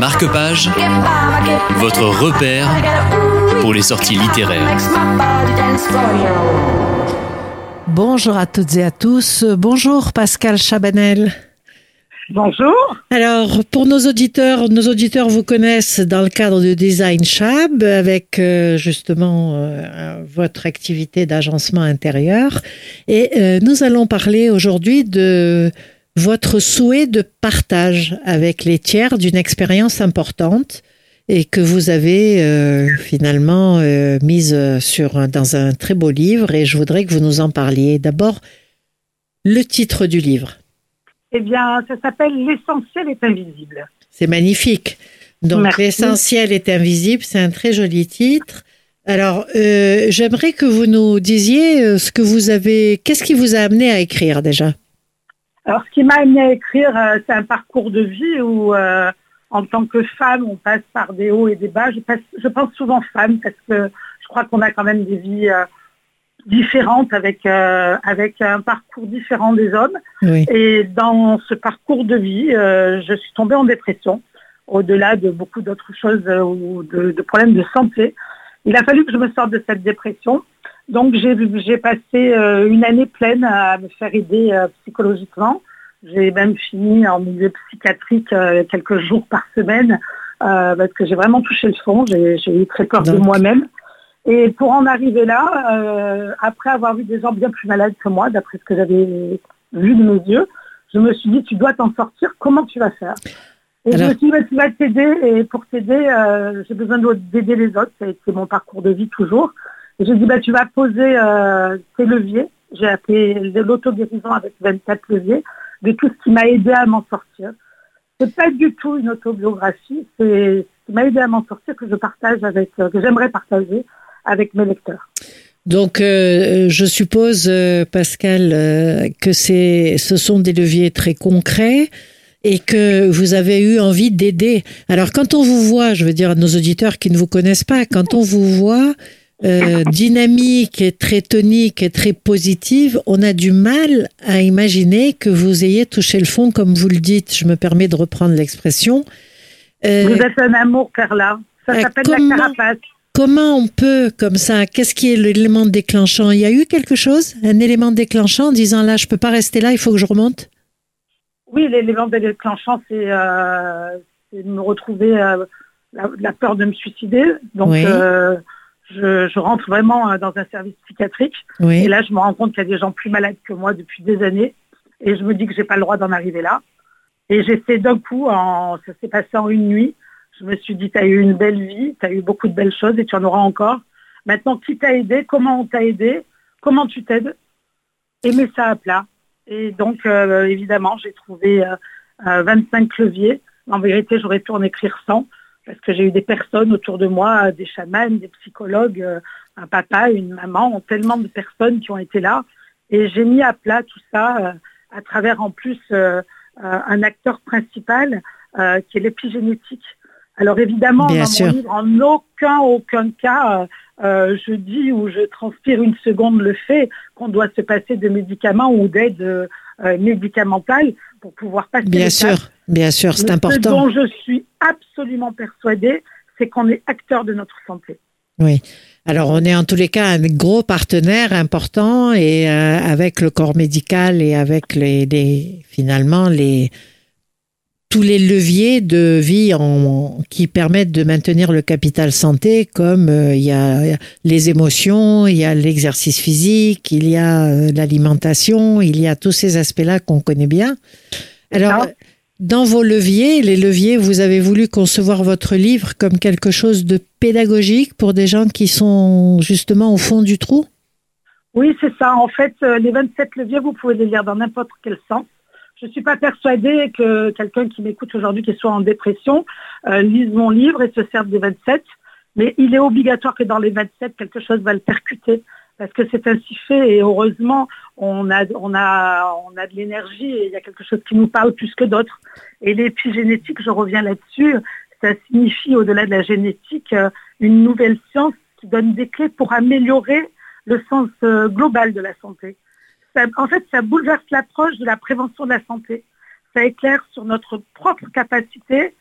Marque-Page, votre repère pour les sorties littéraires. Bonjour à toutes et à tous. Bonjour Pascal Chabanel. Bonjour. Alors, pour nos auditeurs, nos auditeurs vous connaissent dans le cadre de Design Chab avec euh, justement euh, votre activité d'agencement intérieur. Et euh, nous allons parler aujourd'hui de votre souhait de partage avec les tiers d'une expérience importante et que vous avez finalement mise sur dans un très beau livre et je voudrais que vous nous en parliez. D'abord, le titre du livre. Eh bien, ça s'appelle L'essentiel est invisible. C'est magnifique. Donc, L'essentiel est invisible, c'est un très joli titre. Alors, euh, j'aimerais que vous nous disiez euh, ce que vous avez. Qu'est-ce qui vous a amené à écrire déjà? Alors, ce qui m'a amené à écrire, euh, c'est un parcours de vie où, en tant que femme, on passe par des hauts et des bas. Je, je pense souvent femme parce que je crois qu'on a quand même des vies différentes avec, euh, avec un parcours différent des hommes. Et dans ce parcours de vie, euh, je suis tombée en dépression, au-delà de beaucoup d'autres choses euh, ou de, problèmes de santé. Il a fallu que je me sorte de cette dépression. Donc j'ai passé une année pleine à me faire aider psychologiquement. J'ai même fini en milieu psychiatrique quelques jours par semaine parce que j'ai vraiment touché le fond. J'ai eu très peur de moi-même. Et pour en arriver là, euh, après avoir vu des gens bien plus malades que moi, d'après ce que j'avais vu de mes yeux, je me suis dit, tu dois t'en sortir, comment tu vas faire? Et je me suis dit, bah, tu vas t'aider, et pour t'aider, euh, j'ai besoin d'aider les autres, c'est mon parcours de vie toujours. Et j'ai dit, bah, tu vas poser euh, tes leviers, j'ai appelé l'auto-guérison avec 24 leviers, de tout ce qui m'a aidé à m'en sortir. C'est pas du tout une autobiographie, c'est ce qui m'a aidé à m'en sortir que je partage avec, que j'aimerais partager avec mes lecteurs. Donc, euh, je suppose, euh, Pascal, euh, que c'est, ce sont des leviers très concrets et que vous avez eu envie d'aider. Alors, quand on vous voit, je veux dire à nos auditeurs qui ne vous connaissent pas, quand on vous voit dynamique et très tonique et très positive, on a du mal à imaginer que vous ayez touché le fond, comme vous le dites. Je me permets de reprendre l'expression. vous êtes un amour, Carla. Ça s'appelle la carapace. Comment on peut, comme ça, qu'est-ce qui est l'élément déclenchant? Il y a eu quelque chose, un élément déclenchant en disant là, je peux pas rester là, il faut que je remonte? Oui, l'élément déclenchant, c'est euh, de me retrouver euh, la, peur de me suicider. Donc, euh, je, rentre vraiment dans un service psychiatrique. Et là, je me rends compte qu'il y a des gens plus malades que moi depuis des années. Et je me dis que j'ai pas le droit d'en arriver là. Et j'essaie d'un coup, en, ça s'est passé en une nuit, je me suis dit, tu as eu une belle vie, tu as eu beaucoup de belles choses et tu en auras encore. Maintenant, qui t'a aidé? Comment on t'a aidé? Comment tu t'aides? Et mets ça à plat. Et donc, euh, évidemment, j'ai trouvé 25 euh, leviers. En vérité, j'aurais pu en écrire 100 parce que j'ai eu des personnes autour de moi, des chamans, des psychologues, euh, un papa, une maman, tellement de personnes qui ont été là. Et j'ai mis à plat tout ça à travers en plus un acteur principal qui est l'épigénétique. Alors évidemment, dans mon livre, en aucun, aucun cas, euh, euh, je dis ou je transpire une seconde le fait qu'on doit se passer de médicaments ou d'aide euh, médicamentale pour pouvoir passer. Bien sûr, bien sûr, c'est important. Ce dont je suis absolument persuadée, c'est qu'on est acteur de notre santé. Oui. Alors, on est en tous les cas un gros partenaire important et avec le corps médical et avec les finalement les tous les leviers de vie en, qui permettent de maintenir le capital santé, comme euh, il y a les émotions, il y a l'exercice physique, il y a euh, l'alimentation, il y a tous ces aspects-là qu'on connaît bien. Alors, dans vos leviers, les leviers, vous avez voulu concevoir votre livre comme quelque chose de pédagogique pour des gens qui sont justement au fond du trou? Oui, c'est ça. En fait, euh, les 27 leviers, vous pouvez les lire dans n'importe quel sens. Je ne suis pas persuadée que quelqu'un qui m'écoute aujourd'hui, qui soit en dépression, euh, lise mon livre et se serve des 27. Mais il est obligatoire que dans les 27, quelque chose va le percuter. Parce que c'est ainsi fait et heureusement, on a, on a, on a de l'énergie et il y a quelque chose qui nous parle plus que d'autres. Et l'épigénétique, je reviens là-dessus, ça signifie au-delà de la génétique euh, une nouvelle science qui donne des clés pour améliorer le sens euh, global de la santé en fait, ça bouleverse l'approche de la prévention de la santé. Ça éclaire sur notre propre capacité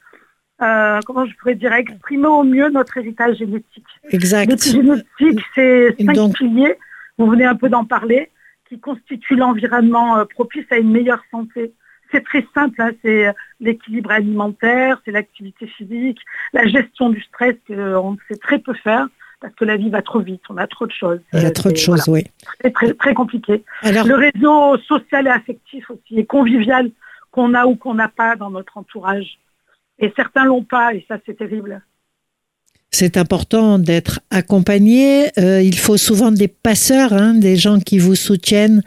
euh, comment je pourrais dire, exprimer au mieux notre héritage génétique. Exact. génétique, c'est cinq piliers, vous venez un peu d'en parler, qui constituent l'environnement euh, propice à une meilleure santé. C'est très simple, hein, c'est euh, l'équilibre alimentaire, c'est l'activité physique, la gestion du stress qu'on sait très peu faire parce que la vie va trop vite, on a trop de choses. Il y a trop de choses, oui. C'est très, très compliqué. Le réseau social et affectif aussi, et convivial qu'on a ou qu'on n'a pas dans notre entourage. Et certains l'ont pas, et ça c'est terrible. C'est important d'être accompagné. Euh, il faut souvent des passeurs, hein, des gens qui vous soutiennent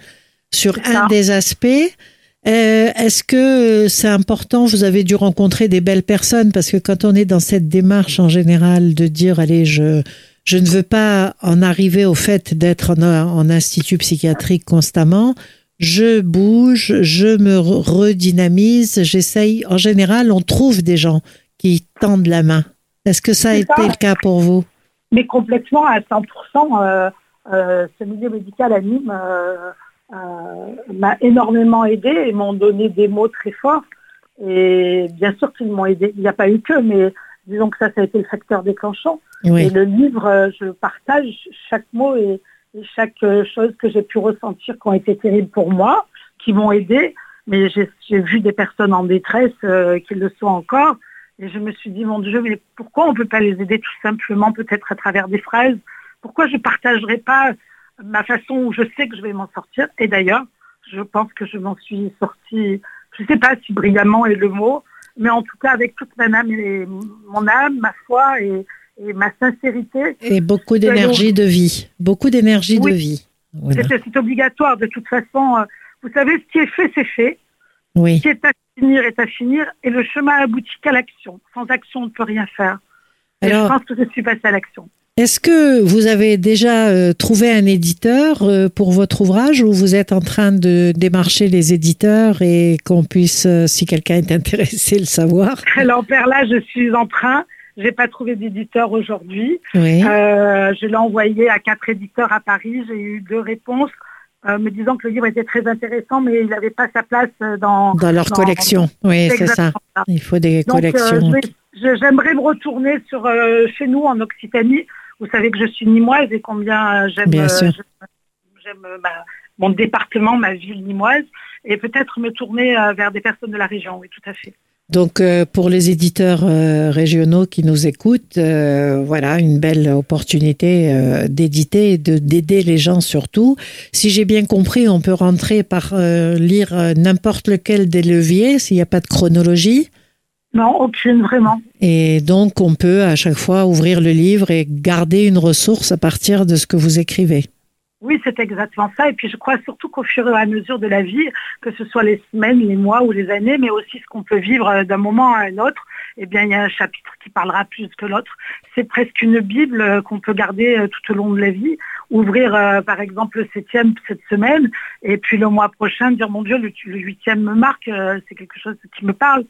sur un des aspects. Euh, est-ce que c'est important Vous avez dû rencontrer des belles personnes? Parce que quand on est dans cette démarche en général de dire allez je je ne veux pas en arriver au fait d'être en, en, institut psychiatrique constamment. Je bouge, je me redynamise, j'essaye. En général, on trouve des gens qui tendent la main. Est-ce que ça a été le cas pour vous? Mais complètement, à 100%. Euh, euh, ce milieu médical anime euh, euh, m'a énormément aidé et m'ont donné des mots très forts. Et bien sûr qu'ils m'ont aidé. Il n'y a pas eu que, mais disons que ça, ça a été le facteur déclenchant. Et le livre, euh, je partage chaque mot et, chaque euh, chose que j'ai pu ressentir qui ont été terribles pour moi, qui m'ont aidé. Mais j'ai vu des personnes en détresse euh, qui le sont encore. Et je me suis dit, mon Dieu, mais pourquoi on ne peut pas les aider tout simplement, peut-être à travers des phrases? Pourquoi je ne partagerai pas ma façon où je sais que je vais m'en sortir? Et d'ailleurs, je pense que je m'en suis sortie, je ne sais pas si brillamment est le mot, mais en tout cas avec toute mon âme et mon âme, ma foi et, ma sincérité. Et beaucoup d'énergie de vie, beaucoup d'énergie de vie. C'est obligatoire de toute façon. Euh, vous savez, ce qui est fait, c'est fait. Oui. Ce qui est à finir est à finir et le chemin aboutit qu'à l'action. Sans action, on ne peut rien faire. Alors, je pense que je suis passée à l'action. Est-ce que vous avez déjà euh, trouvé un éditeur euh, pour votre ouvrage ou vous êtes en train de démarcher les éditeurs et qu'on puisse, euh, si quelqu'un est intéressé, le savoir? Alors, Père, là, je suis en train. Je n'ai pas trouvé d'éditeur aujourd'hui. Oui. je l'ai envoyé à quatre éditeurs à Paris. J'ai eu deux réponses. me disant que le livre était très intéressant, mais il n'avait pas sa place dans... Dans leur collection, oui, c'est ça. Il faut des collections. J'aimerais me retourner sur, chez nous en Occitanie vous savez que je suis nimoise et combien j'aime euh, j'aime euh, mon département, ma ville nimoise, et peut-être me tourner euh, vers des personnes de la région, oui, tout à fait. Donc pour les éditeurs régionaux qui nous écoutent, voilà une belle opportunité d'éditer et d'aider les gens surtout. Si j'ai bien compris, on peut rentrer par lire n'importe lequel des leviers s'il n'y a pas de chronologie. Non, aucune, vraiment. Et donc, on peut à chaque fois ouvrir le livre et garder une ressource à partir de ce que vous écrivez. Oui, c'est exactement ça. Et puis, je crois surtout qu'au fur et à mesure de la vie, que ce soit les semaines, les mois ou les années, mais aussi ce qu'on peut vivre euh, d'un moment à un autre, eh bien, il y a un chapitre qui parlera plus que l'autre. C'est presque une Bible euh, qu'on peut garder euh, tout au long de la vie. Ouvrir, par exemple, le septième cette semaine, et puis le mois prochain, dire, mon Dieu, le, le huitième me marque, c'est quelque chose qui me parle.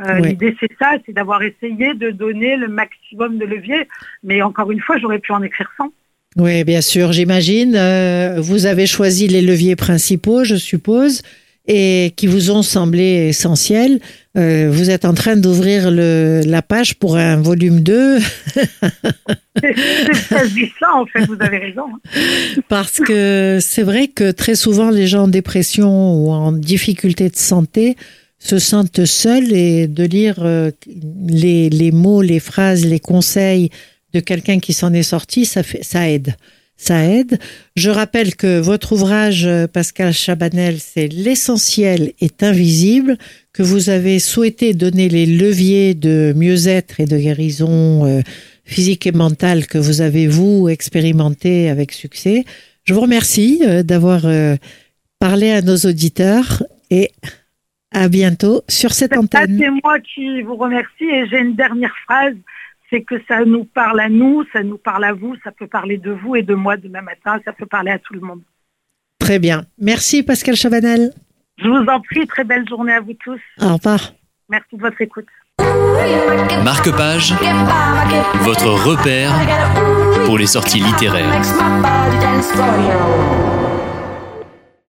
Euh, l'idée, c'est ça, c'est d'avoir essayé de donner le maximum de levier. Mais encore une fois, j'aurais pu en écrire 100. Oui, bien sûr, j'imagine. Euh, vous avez choisi les leviers principaux, je suppose, et qui vous ont semblé essentiels. Euh, vous êtes en train d'ouvrir la page pour un volume 2. c'est ça, en fait, vous avez raison. Parce que c'est vrai que très souvent, les gens en dépression ou en difficulté de santé se sentent seuls et de lire euh, les, les, mots, les phrases, les conseils de quelqu'un qui s'en est sorti, ça, fait, ça aide. Ça aide. Je rappelle que votre ouvrage, euh, Pascal Chabanel, c'est L'essentiel est invisible, que vous avez souhaité donner les leviers de mieux-être et de guérison euh, physique et mentale que vous avez, vous, expérimenté avec succès. Je vous remercie d'avoir parlé à nos auditeurs et à bientôt sur cette antenne. C'est moi qui vous remercie et j'ai une dernière phrase, c'est que ça nous parle à nous, ça nous parle à vous, ça peut parler de vous et de moi demain matin, ça peut parler à tout le monde. Très bien. Merci Pascal Chavanel. Je vous en prie, très belle journée à vous tous. Au revoir. Merci de votre écoute. Marque-page, votre repère pour les sorties littéraires.